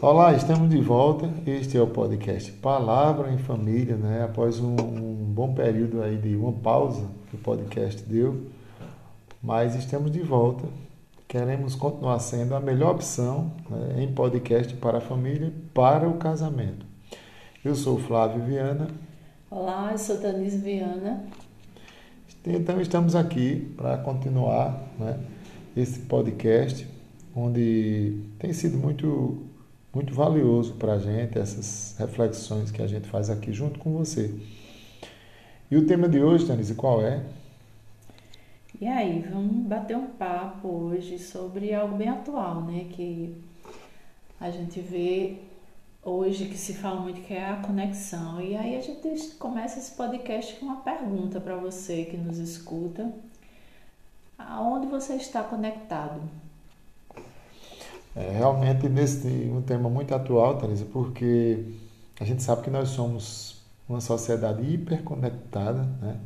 Olá, estamos de volta. Este é o podcast Palavra em Família, né? Após um, um bom período aí de uma pausa que o podcast deu, mas estamos de volta. Queremos continuar sendo a melhor opção né, em podcast para a família para o casamento. Eu sou Flávio Viana. Olá, eu sou Danise Viana. Então estamos aqui para continuar né, esse podcast, onde tem sido muito muito valioso para a gente essas reflexões que a gente faz aqui junto com você. E o tema de hoje, Tanise, qual é? E aí, vamos bater um papo hoje sobre algo bem atual, né? Que a gente vê hoje que se fala muito que é a conexão. E aí a gente começa esse podcast com uma pergunta para você que nos escuta. Aonde você está conectado? É realmente nesse um tema muito atual, Teresa, porque a gente sabe que nós somos uma sociedade hiperconectada, né?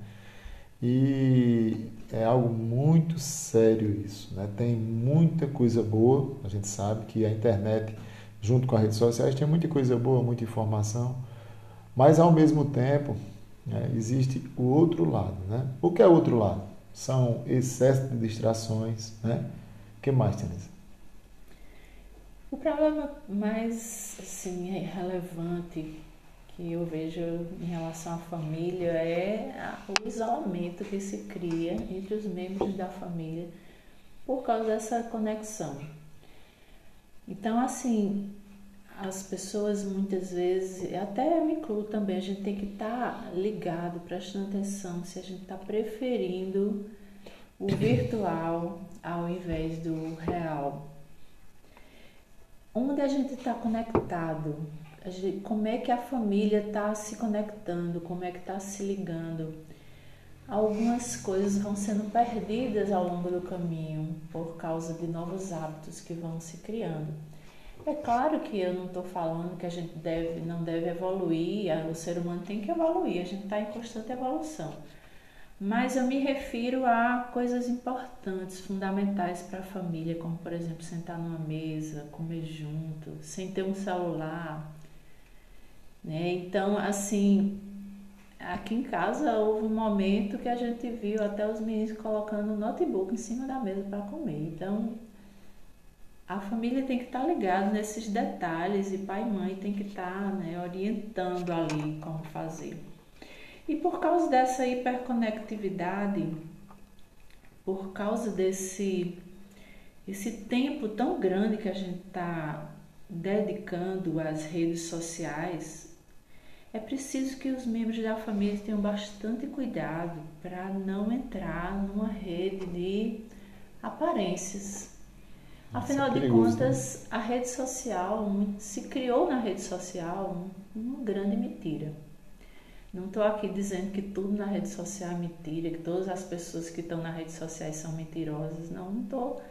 E é algo muito sério isso, né? Tem muita coisa boa, a gente sabe que a internet, junto com as redes sociais, tem muita coisa boa, muita informação, mas ao mesmo tempo né, existe o outro lado, né? O que é o outro lado? São excesso de distrações, né? O que mais, Teresa? O problema mais assim, relevante que eu vejo em relação à família é o isolamento que se cria entre os membros da família por causa dessa conexão. Então, assim, as pessoas muitas vezes, até eu me incluo também, a gente tem que estar tá ligado, prestando atenção se a gente está preferindo o virtual ao invés do real onde a gente está conectado, gente, como é que a família está se conectando, como é que está se ligando. Algumas coisas vão sendo perdidas ao longo do caminho por causa de novos hábitos que vão se criando. É claro que eu não estou falando que a gente deve, não deve evoluir, o ser humano tem que evoluir, a gente está em constante evolução mas eu me refiro a coisas importantes, fundamentais para a família, como por exemplo sentar numa mesa, comer junto, sem ter um celular. Né? Então, assim, aqui em casa houve um momento que a gente viu até os meninos colocando o notebook em cima da mesa para comer. Então, a família tem que estar tá ligada nesses detalhes e pai e mãe tem que estar tá, né, orientando ali como fazer. E por causa dessa hiperconectividade, por causa desse esse tempo tão grande que a gente está dedicando às redes sociais, é preciso que os membros da família tenham bastante cuidado para não entrar numa rede de aparências. Afinal é de contas, né? a rede social se criou na rede social uma grande mentira. Não estou aqui dizendo que tudo na rede social é mentira, que todas as pessoas que estão na rede social são mentirosas. Não, não estou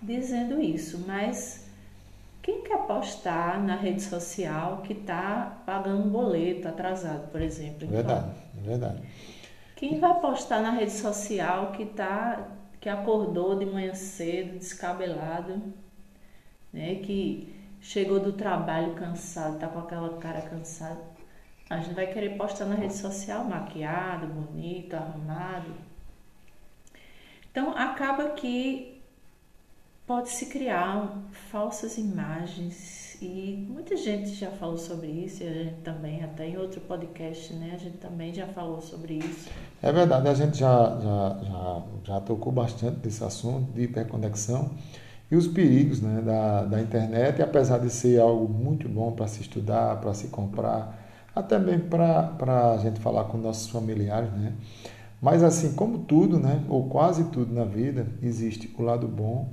dizendo isso. Mas quem quer postar na rede social que está pagando um boleto atrasado, por exemplo? Então, verdade, verdade. Quem vai postar na rede social que tá, que acordou de manhã cedo, descabelado, né? Que chegou do trabalho cansado, está com aquela cara cansada a gente vai querer postar na rede social maquiado, bonito, arrumado. Então acaba que pode se criar falsas imagens e muita gente já falou sobre isso, e a gente também, até em outro podcast, né? A gente também já falou sobre isso. É verdade, a gente já, já, já, já tocou bastante desse assunto de hiperconexão e os perigos né, da, da internet, e apesar de ser algo muito bom para se estudar, para se comprar, até mesmo para a gente falar com nossos familiares, né? Mas assim, como tudo, né, ou quase tudo na vida, existe o lado bom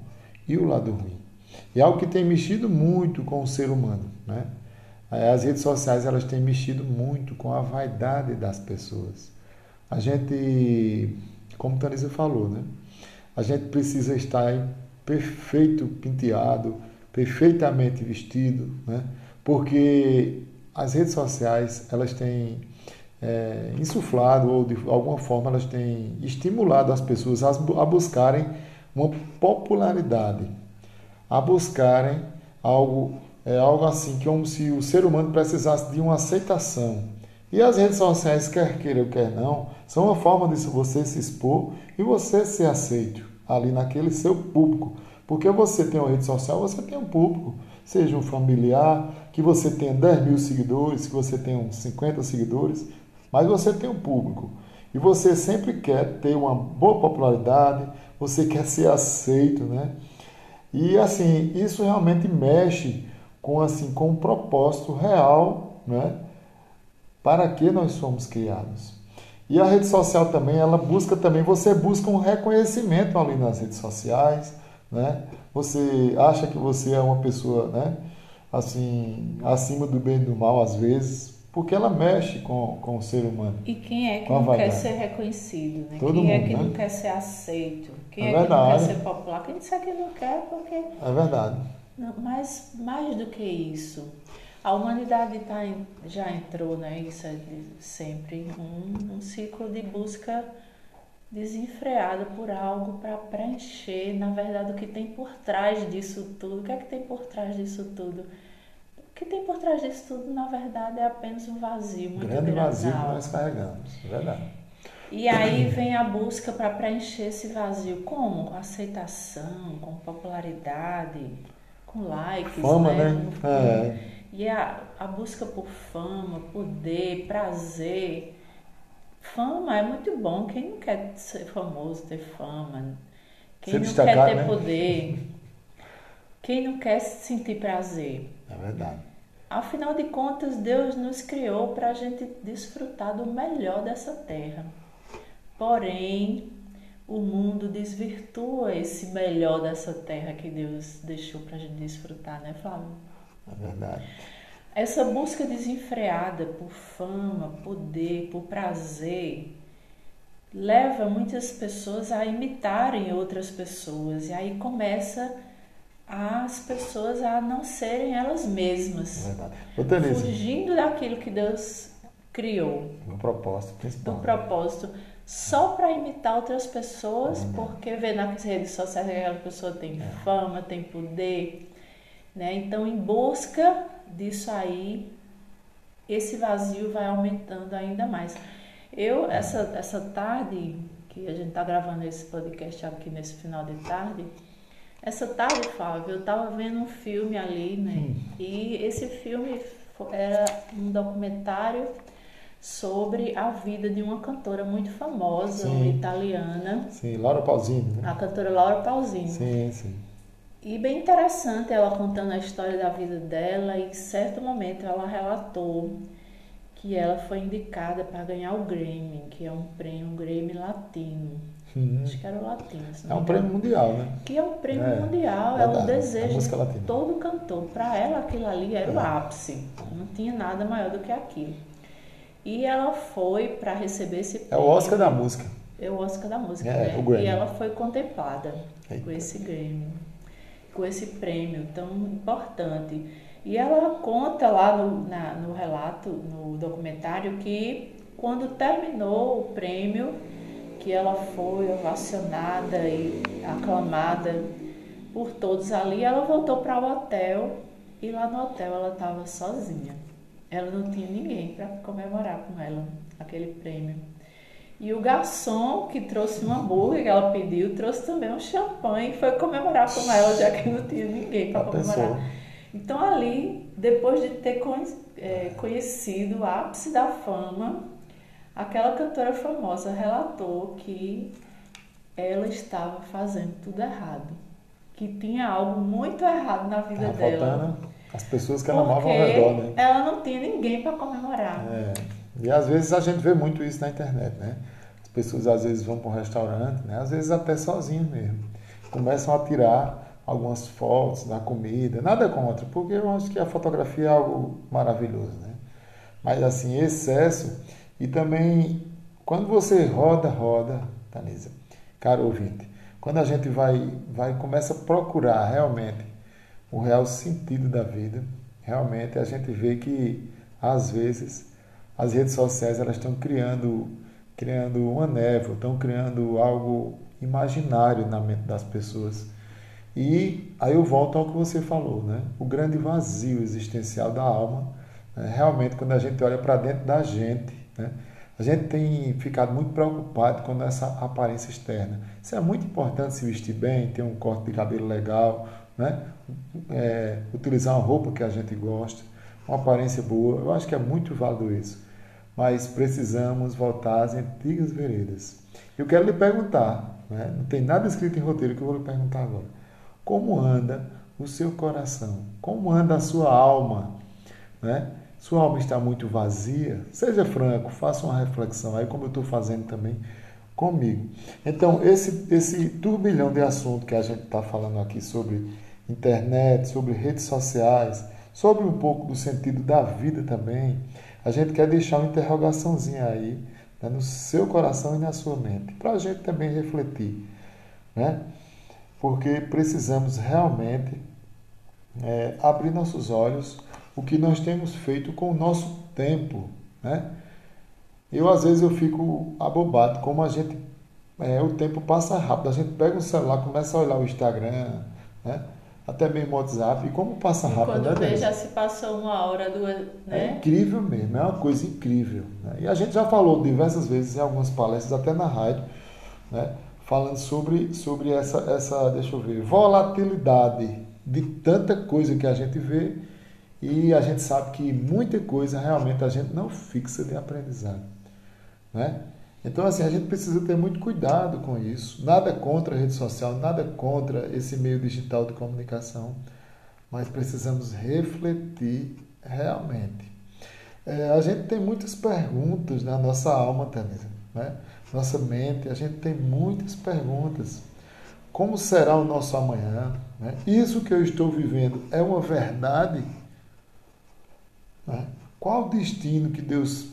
e o lado ruim. E é algo que tem mexido muito com o ser humano, né? É, as redes sociais elas têm mexido muito com a vaidade das pessoas. A gente, como Tanisa falou, né? A gente precisa estar em perfeito penteado, perfeitamente vestido, né? Porque as redes sociais elas têm é, insuflado ou de alguma forma elas têm estimulado as pessoas a, a buscarem uma popularidade, a buscarem algo é algo assim, como se o ser humano precisasse de uma aceitação. E as redes sociais, quer queira ou quer não, são uma forma de você se expor e você ser aceito ali naquele seu público. Porque você tem uma rede social, você tem um público, seja um familiar, que você tenha 10 mil seguidores, que você tenha uns 50 seguidores, mas você tem um público. E você sempre quer ter uma boa popularidade, você quer ser aceito, né? E assim, isso realmente mexe com assim com um propósito real, né? Para que nós somos criados. E a rede social também, ela busca também, você busca um reconhecimento ali nas redes sociais, né? Você acha que você é uma pessoa, né? Assim, acima do bem e do mal às vezes, porque ela mexe com, com o ser humano. E quem é que não quer ser reconhecido, né? Todo quem mundo, é que né? não quer ser aceito? Quem É é, que não quer ser popular? Quem disser que não quer, porque É verdade. Não, mas mais do que isso, a humanidade tá em- já entrou, né, isso é sempre, um, um ciclo de busca desenfreada por algo para preencher, na verdade, o que tem por trás disso tudo. O que é que tem por trás disso tudo? O que tem por trás disso tudo, na verdade, é apenas um vazio muito Grande grande. vazio que nós carregamos. É verdade. E aí vem a busca para preencher esse vazio. Como? Com aceitação, com popularidade, com likes, Fama, né? né? É. E a, a busca por fama, poder, prazer. Fama é muito bom. Quem não quer ser famoso, ter fama? Quem Ser não quer ter né? poder? Quem não quer sentir prazer? É verdade. Afinal de contas, Deus nos criou para a gente desfrutar do melhor dessa terra. Porém, o mundo desvirtua esse melhor dessa terra que Deus deixou para a gente desfrutar, né, Flávio? É verdade. Essa busca desenfreada por fama, poder, por prazer, leva muitas pessoas a imitarem outras pessoas. E aí começa as pessoas a não serem elas É mesmas verdade. Ô, Denise, fugindo daquilo que Deus criou, o propósito do principal. propósito, só para imitar outras pessoas, porque vê nas redes sociais que aquela pessoa tem fama, tem poder, né? Então, em busca disso aí, esse vazio vai aumentando ainda mais. Eu, essa, essa tarde, que a gente está gravando esse podcast aqui nesse final de tarde, essa tarde, Flávio, eu estava vendo um filme ali, né? E esse filme era um documentário sobre a vida de uma cantora muito famosa, Sim. italiana, Sim, Laura Pausini, né? a cantora Laura Pausini. Sim, sim. E bem interessante ela contando a história da vida dela e em certo momento ela relatou que ela foi indicada para ganhar o Grammy, que é um prêmio um Grammy latino. Hum. Acho que era o latino. É um prêmio mundial, né? Que é um prêmio É, mundial, é o verdade, desejo de todo cantor. Para ela aquilo ali era o É. ápice. Não tinha nada maior do que aquilo. E ela foi para receber esse É o prêmio. Oscar da música. É o Oscar da música, É, né? o Grammy. E ela foi contemplada Eita. com esse Grammy, com esse prêmio tão importante. E ela conta lá no, na- no relato, no documentário, que quando terminou o prêmio, que ela foi ovacionada e aclamada por todos ali, ela voltou para o hotel e lá no hotel ela estava sozinha. Ela não tinha ninguém para comemorar com ela aquele prêmio. E o garçom que trouxe um hambúrguer que ela pediu, trouxe também um champanhe e foi comemorar com ela, já que não tinha ninguém para comemorar. Então ali, depois de ter eh, conhecido o ápice da fama, aquela cantora famosa relatou que ela estava fazendo tudo errado, que tinha algo muito errado na vida Tava dela. faltando as pessoas que ela amava ao redor, né? ela não tinha ninguém para comemorar. É. E às vezes a gente vê muito isso na internet, né? As pessoas às vezes vão para um restaurante, né? Às vezes até sozinhas mesmo. Começam a tirar algumas fotos da comida, nada contra, porque eu acho que a fotografia é algo maravilhoso, né? Mas assim, excesso e também quando você roda, roda, Tanisa, caro ouvinte, quando a gente vai, vai começa a procurar realmente o real sentido da vida, realmente a gente vê que às vezes as redes sociais elas estão criando criando uma névoa, estão criando algo imaginário na mente das pessoas. E aí eu volto ao que você falou, né? O grande vazio existencial da alma, né? realmente quando a gente olha para dentro da gente, né? A gente tem ficado muito preocupado com essa aparência externa. Isso é muito importante se vestir bem, ter um corte de cabelo legal, né? É, utilizar uma roupa que a gente gosta, uma aparência boa. Eu acho que é muito válido isso. Mas precisamos voltar às antigas veredas. Eu quero lhe perguntar, né? não tem nada escrito em roteiro que eu vou lhe perguntar agora. Como anda o seu coração? Como anda a sua alma? Né? Sua alma está muito vazia? Seja franco, faça uma reflexão aí, como eu estou fazendo também comigo. Então, esse, esse turbilhão de assunto que a gente está falando aqui sobre internet, sobre redes sociais, sobre um pouco do sentido da vida também, a gente quer deixar uma interrogaçãozinha aí né, no seu coração e na sua mente, para a gente também refletir. Né? porque precisamos realmente é, abrir nossos olhos o que nós temos feito com o nosso tempo, né? Eu às vezes eu fico abobado como a gente é, o tempo passa rápido. A gente pega o celular, começa a olhar o Instagram, né? Até mesmo o WhatsApp, e como passa rápido, Quando né? vê, já se passou uma hora, duas, né? É incrível mesmo, é uma coisa incrível. Né? E a gente já falou diversas vezes em algumas palestras, até na rádio, né? falando sobre, sobre essa, essa, deixa eu ver, volatilidade de tanta coisa que a gente vê e a gente sabe que muita coisa realmente a gente não fixa de aprendizado. Né? Então, assim, a gente precisa ter muito cuidado com isso. Nada contra a rede social, nada contra esse meio digital de comunicação, mas precisamos refletir realmente. É, a gente tem muitas perguntas na nossa alma, Tanisa, né? nossa mente, a gente tem muitas perguntas. Como será o nosso amanhã? Né? Isso que eu estou vivendo é uma verdade? Né? Qual o destino que Deus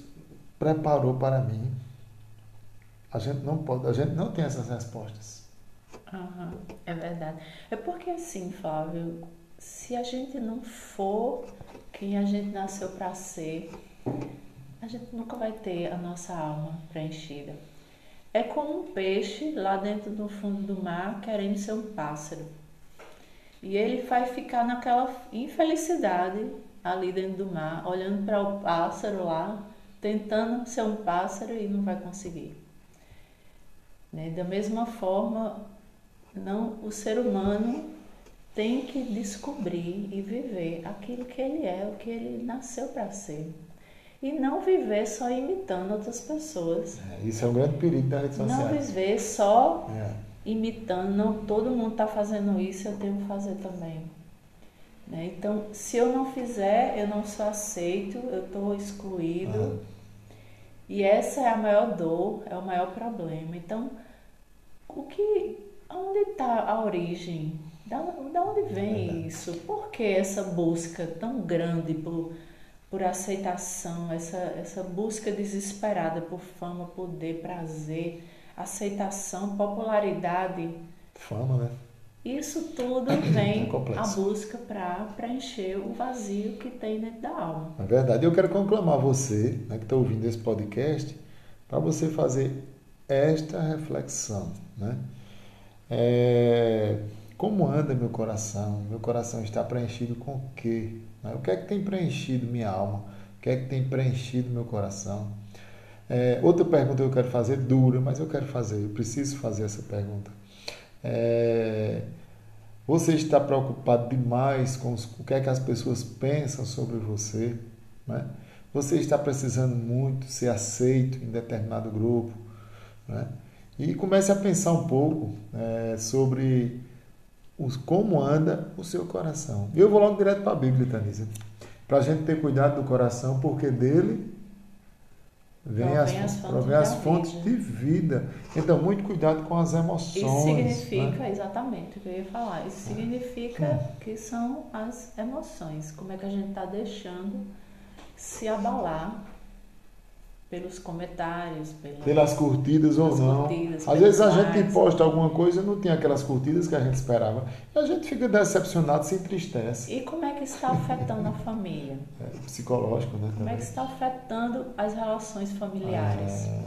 preparou para mim? A gente não pode, a gente não tem essas respostas. Uhum, é verdade. É porque assim, Flávio, se a gente não for quem a gente nasceu para ser, a gente nunca vai ter a nossa alma preenchida. É como um peixe lá dentro do fundo do mar querendo ser um pássaro. E ele vai ficar naquela infelicidade ali dentro do mar, olhando para o pássaro lá, tentando ser um pássaro e não vai conseguir. Né? Da mesma forma, não, o ser humano tem que descobrir e viver aquilo que ele é, o que ele nasceu para ser e não viver só imitando outras pessoas. É, isso é um grande perigo da rede social. Não viver só é. imitando, não, todo mundo está fazendo isso, eu tenho que fazer também. Né? Então, se eu não fizer, eu não sou aceito, eu estou excluído. Uhum. E essa é a maior dor, é o maior problema. Então, o que, onde está a origem? Da, da onde vem é isso? Por que essa busca tão grande por por aceitação, essa, essa busca desesperada por fama, poder, prazer, aceitação, popularidade. Fama, né? Isso tudo vem é a busca para preencher o vazio que tem dentro da alma. É verdade. Eu quero conclamar você, né, que está ouvindo esse podcast, para você fazer esta reflexão. Né? É, como anda meu coração? Meu coração está preenchido com o quê? Né? O que é que tem preenchido minha alma? O que é que tem preenchido meu coração? É, outra pergunta que eu quero fazer, dura, mas eu quero fazer, eu preciso fazer essa pergunta. É, você está preocupado demais com os, o que é que as pessoas pensam sobre você? Né? Você está precisando muito ser aceito em determinado grupo? Né? E comece a pensar um pouco é, sobre como anda o seu coração. Eu vou logo direto para a Bíblia, Tanisa. Para a gente ter cuidado do coração, porque dele vem as, as, fontes, vem as fontes de vida. Então, muito cuidado com as emoções. Isso significa, né? exatamente o que eu ia falar, isso significa hum. que são as emoções. Como é que a gente está deixando se abalar pelos comentários, pela, pelas curtidas ou não. Curtidas, Às vezes a likes. gente posta alguma coisa e não tem aquelas curtidas que a gente esperava. E a gente fica decepcionado, se entristece. E como é que está afetando a família? É, psicológico, né? Como é que está afetando as relações familiares? É...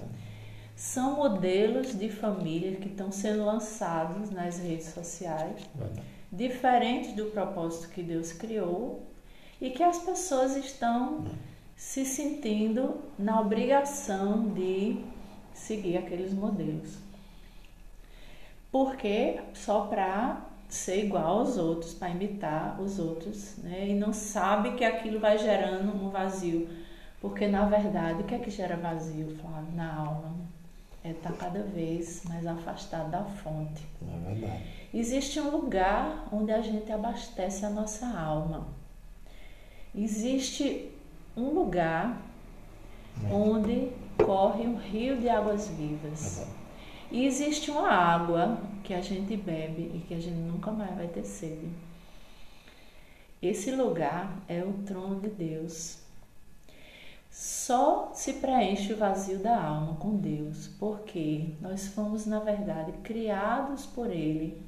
São modelos de família que estão sendo lançados nas redes sociais. Verdade diferente do propósito que Deus criou e que as pessoas estão se sentindo na obrigação de seguir aqueles modelos. Porque só para ser igual aos outros, para imitar os outros, né? E não sabe que aquilo vai gerando um vazio. Porque na verdade, o que é que gera vazio, Flávio, na alma? É estar tá cada vez mais afastado da fonte. É verdade. Existe um lugar onde a gente abastece a nossa alma. Existe um lugar onde corre um rio de águas vivas. É e existe uma água que a gente bebe e que a gente nunca mais vai ter sede. Esse lugar é o trono de Deus. Só se preenche o vazio da alma com Deus, porque nós fomos, na verdade, criados por Ele,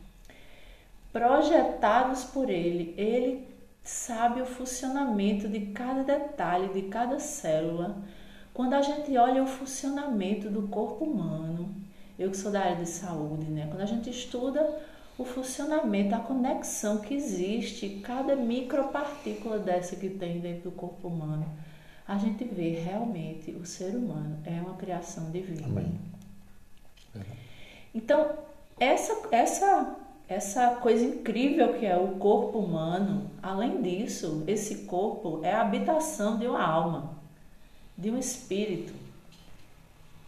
projetados por Ele. Ele sabe o funcionamento de cada detalhe, de cada célula. Quando a gente olha o funcionamento do corpo humano, eu que sou da área de saúde, né? Quando a gente estuda o funcionamento, a conexão que existe, cada micropartícula dessa que tem dentro do corpo humano, a gente vê realmente o ser humano é uma criação divina. Amém. Então, essa, essa, essa coisa incrível que é o corpo humano, além disso, esse corpo é a habitação de uma alma, de um espírito.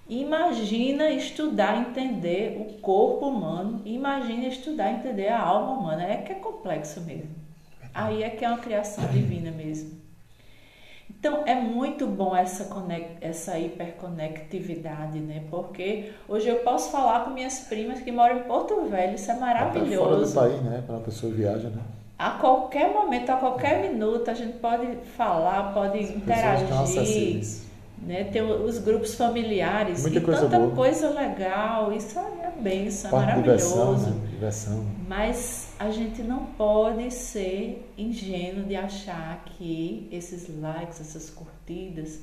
Imagina estudar, entender o corpo humano, imagina estudar, entender a alma humana. É que é complexo mesmo. Aí é que é uma criação divina mesmo. Então é muito bom essa, conect, essa hiperconectividade, né? Porque hoje eu posso falar com minhas primas que moram em Porto Velho, isso é maravilhoso. Até fora do país, né? Para a pessoa viaja, né? A qualquer momento, a qualquer minuto, a gente pode falar, pode As interagir né? Tem os grupos familiares Muita e coisa tanta boa. coisa legal. Isso é benção, é maravilhoso. Diversão, né? diversão. Mas a gente não pode ser ingênuo de achar que esses likes, essas curtidas,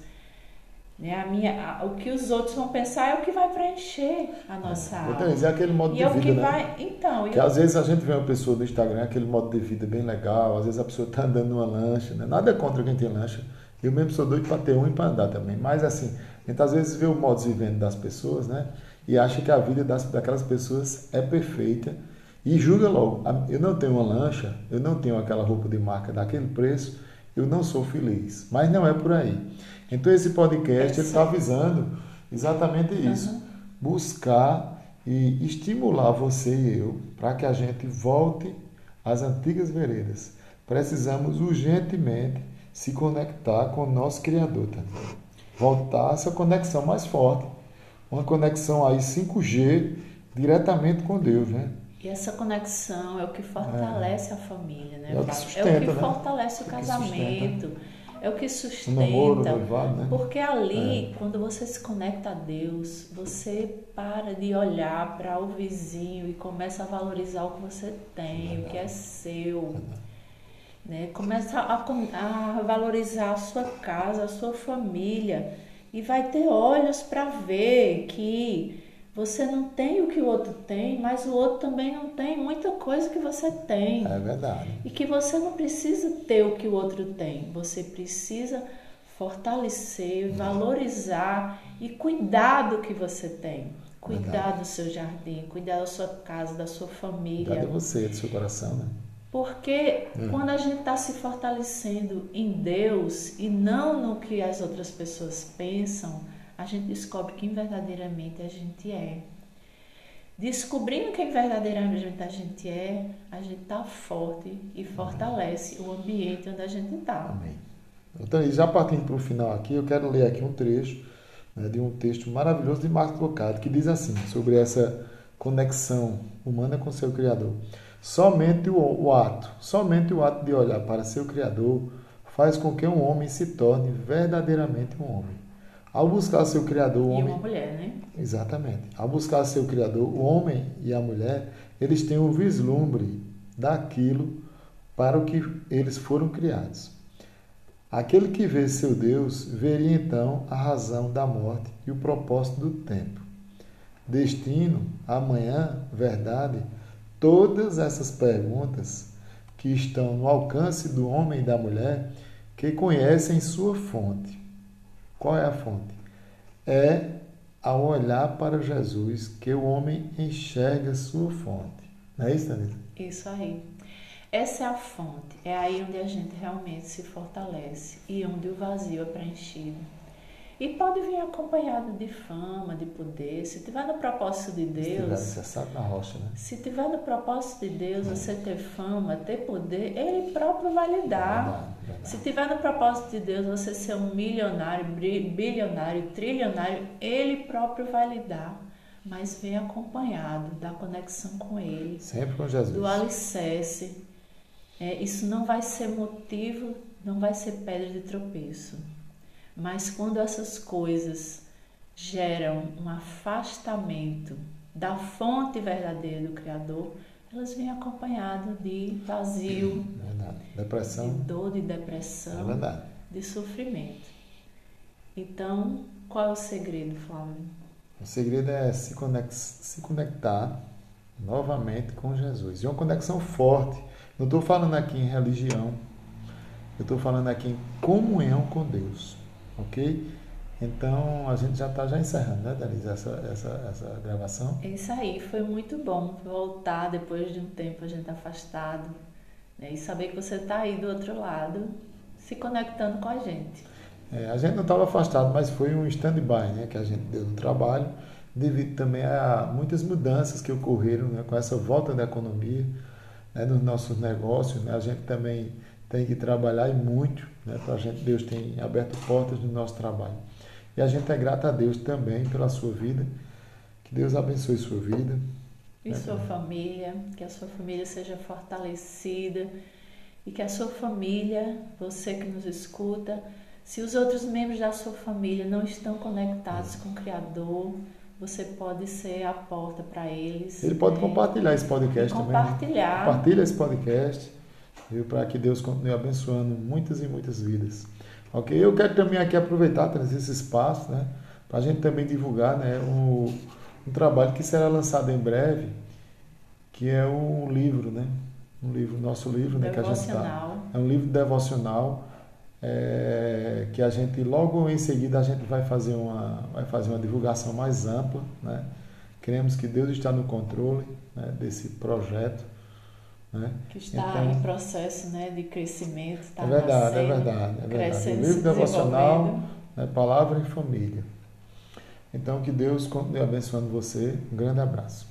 né? A minha, a, o que os outros vão pensar é o que vai preencher a nossa é. alma. Então, é aquele modo e de é vida, o que né? vai, então, que eu... às vezes a gente vê uma pessoa no Instagram, aquele modo de vida bem legal, às vezes a pessoa está andando numa lancha, né? Nada contra quem tem lancha, eu mesmo sou doido para ter um e para andar também. Mas assim, a gente às vezes vê o modo de vivendo das pessoas, né? E acha que a vida das, daquelas pessoas é perfeita e julga logo. Eu não tenho uma lancha, eu não tenho aquela roupa de marca daquele preço, eu não sou feliz. Mas não é por aí. Então esse podcast está avisando exatamente isso. Uhum. Buscar e estimular você e eu para que a gente volte às antigas veredas. Precisamos urgentemente se conectar com o nosso Criador, tá? Voltar essa conexão mais forte. Uma conexão aí 5G diretamente com Deus, né? E essa conexão é o que fortalece é. a família, né? É o que, sustenta, é o que né? fortalece o casamento. É o que sustenta. O namoro, o noivado, né? Porque ali, é. quando você se conecta a Deus, você para de olhar para o vizinho e começa a valorizar o que você tem, o que é seu. Verdade. Né? Começa a, a valorizar a sua casa, a sua família e vai ter olhos para ver que você não tem o que o outro tem, mas o outro também não tem muita coisa que você tem. É verdade. E que você não precisa ter o que o outro tem. Você precisa fortalecer, valorizar e cuidar do que você tem. Cuidar verdade. do seu jardim, cuidar da sua casa, da sua família. Cuidar de você, do seu coração, né? Porque hum. quando a gente está se fortalecendo em Deus e não no que as outras pessoas pensam, a gente descobre quem verdadeiramente a gente é. Descobrindo quem verdadeiramente a gente é, a gente está forte e fortalece o ambiente onde a gente está. Amém. Então, já partindo para o final aqui, eu quero ler aqui um trecho né, de um texto maravilhoso de Marcos Lucado, que diz assim, sobre essa conexão humana com seu Criador. Somente o, o ato, somente o ato de olhar para seu Criador faz com que um homem se torne verdadeiramente um homem. Ao buscar seu Criador, o homem. E uma mulher, né? Exatamente. Ao buscar seu Criador, o homem e a mulher, eles têm um vislumbre daquilo para o que eles foram criados. Aquele que vê seu Deus veria então a razão da morte e o propósito do tempo. Destino, amanhã, verdade, todas essas perguntas que estão no alcance do homem e da mulher que conhecem sua fonte. Qual é a fonte? É ao olhar para Jesus que o homem enxerga sua fonte. Não é isso, Danita? Isso aí. Essa é a fonte, é aí onde a gente realmente se fortalece e onde o vazio é preenchido. E pode vir acompanhado de fama, de poder. Se tiver no propósito de Deus. Se tiver na rocha, né? Se tiver no propósito de Deus, você ter fama, ter poder, Ele próprio vai lhe dar. Verdade, verdade. Se tiver no propósito de Deus, você ser um milionário, bilionário, trilionário, Ele próprio vai lhe dar. Mas vem acompanhado da conexão com Ele. Sempre com Jesus. Do alicerce. É, isso não vai ser motivo, não vai ser pedra de tropeço mas quando essas coisas geram um afastamento da fonte verdadeira do Criador, elas vêm acompanhadas de vazio, verdade. depressão, de dor, de depressão, é de sofrimento. Então, qual é o segredo, Flávio? O segredo é se, conect, se conectar novamente com Jesus. E uma conexão forte. Não estou falando aqui em religião, eu estou falando aqui em comunhão com Deus ok? Então a gente já está já encerrando, né, Denise, essa, essa, essa gravação. É isso aí, foi muito bom voltar depois de um tempo a gente afastado né, e saber que você está aí do outro lado, se conectando com a gente. É, a gente não estava afastado, mas foi um stand-by né, que a gente deu no trabalho, devido também a muitas mudanças que ocorreram né, com essa volta da economia né, nos nossos negócios. Né, a gente também tem que trabalhar e muito, né? Para a gente, Deus tem aberto portas no nosso trabalho. E a gente é grato a Deus também pela sua vida. Que Deus abençoe sua vida. E né? sua família, que a sua família seja fortalecida e que a sua família, você que nos escuta, se os outros membros da sua família não estão conectados com o Criador, você pode ser a porta para eles. Ele pode né? compartilhar esse podcast também. Né? Compartilhar. Né? Compartilha esse podcast para que Deus continue abençoando muitas e muitas vidas. Ok? Eu quero também aqui aproveitar, trazer esse espaço, né, para a gente também divulgar, né, um, um trabalho que será lançado em breve, que é um livro, né, um livro, nosso livro, né, que a gente tá, é um livro devocional é, que a gente logo em seguida a gente vai fazer uma vai fazer uma divulgação mais ampla, né? Queremos que Deus está no controle né, desse projeto né? Que está então, em processo né, de crescimento. Está é verdade, nascendo, é verdade. É verdade. O livro devocional, né, Palavra e Família. Então, que Deus continue abençoando você. Um grande abraço.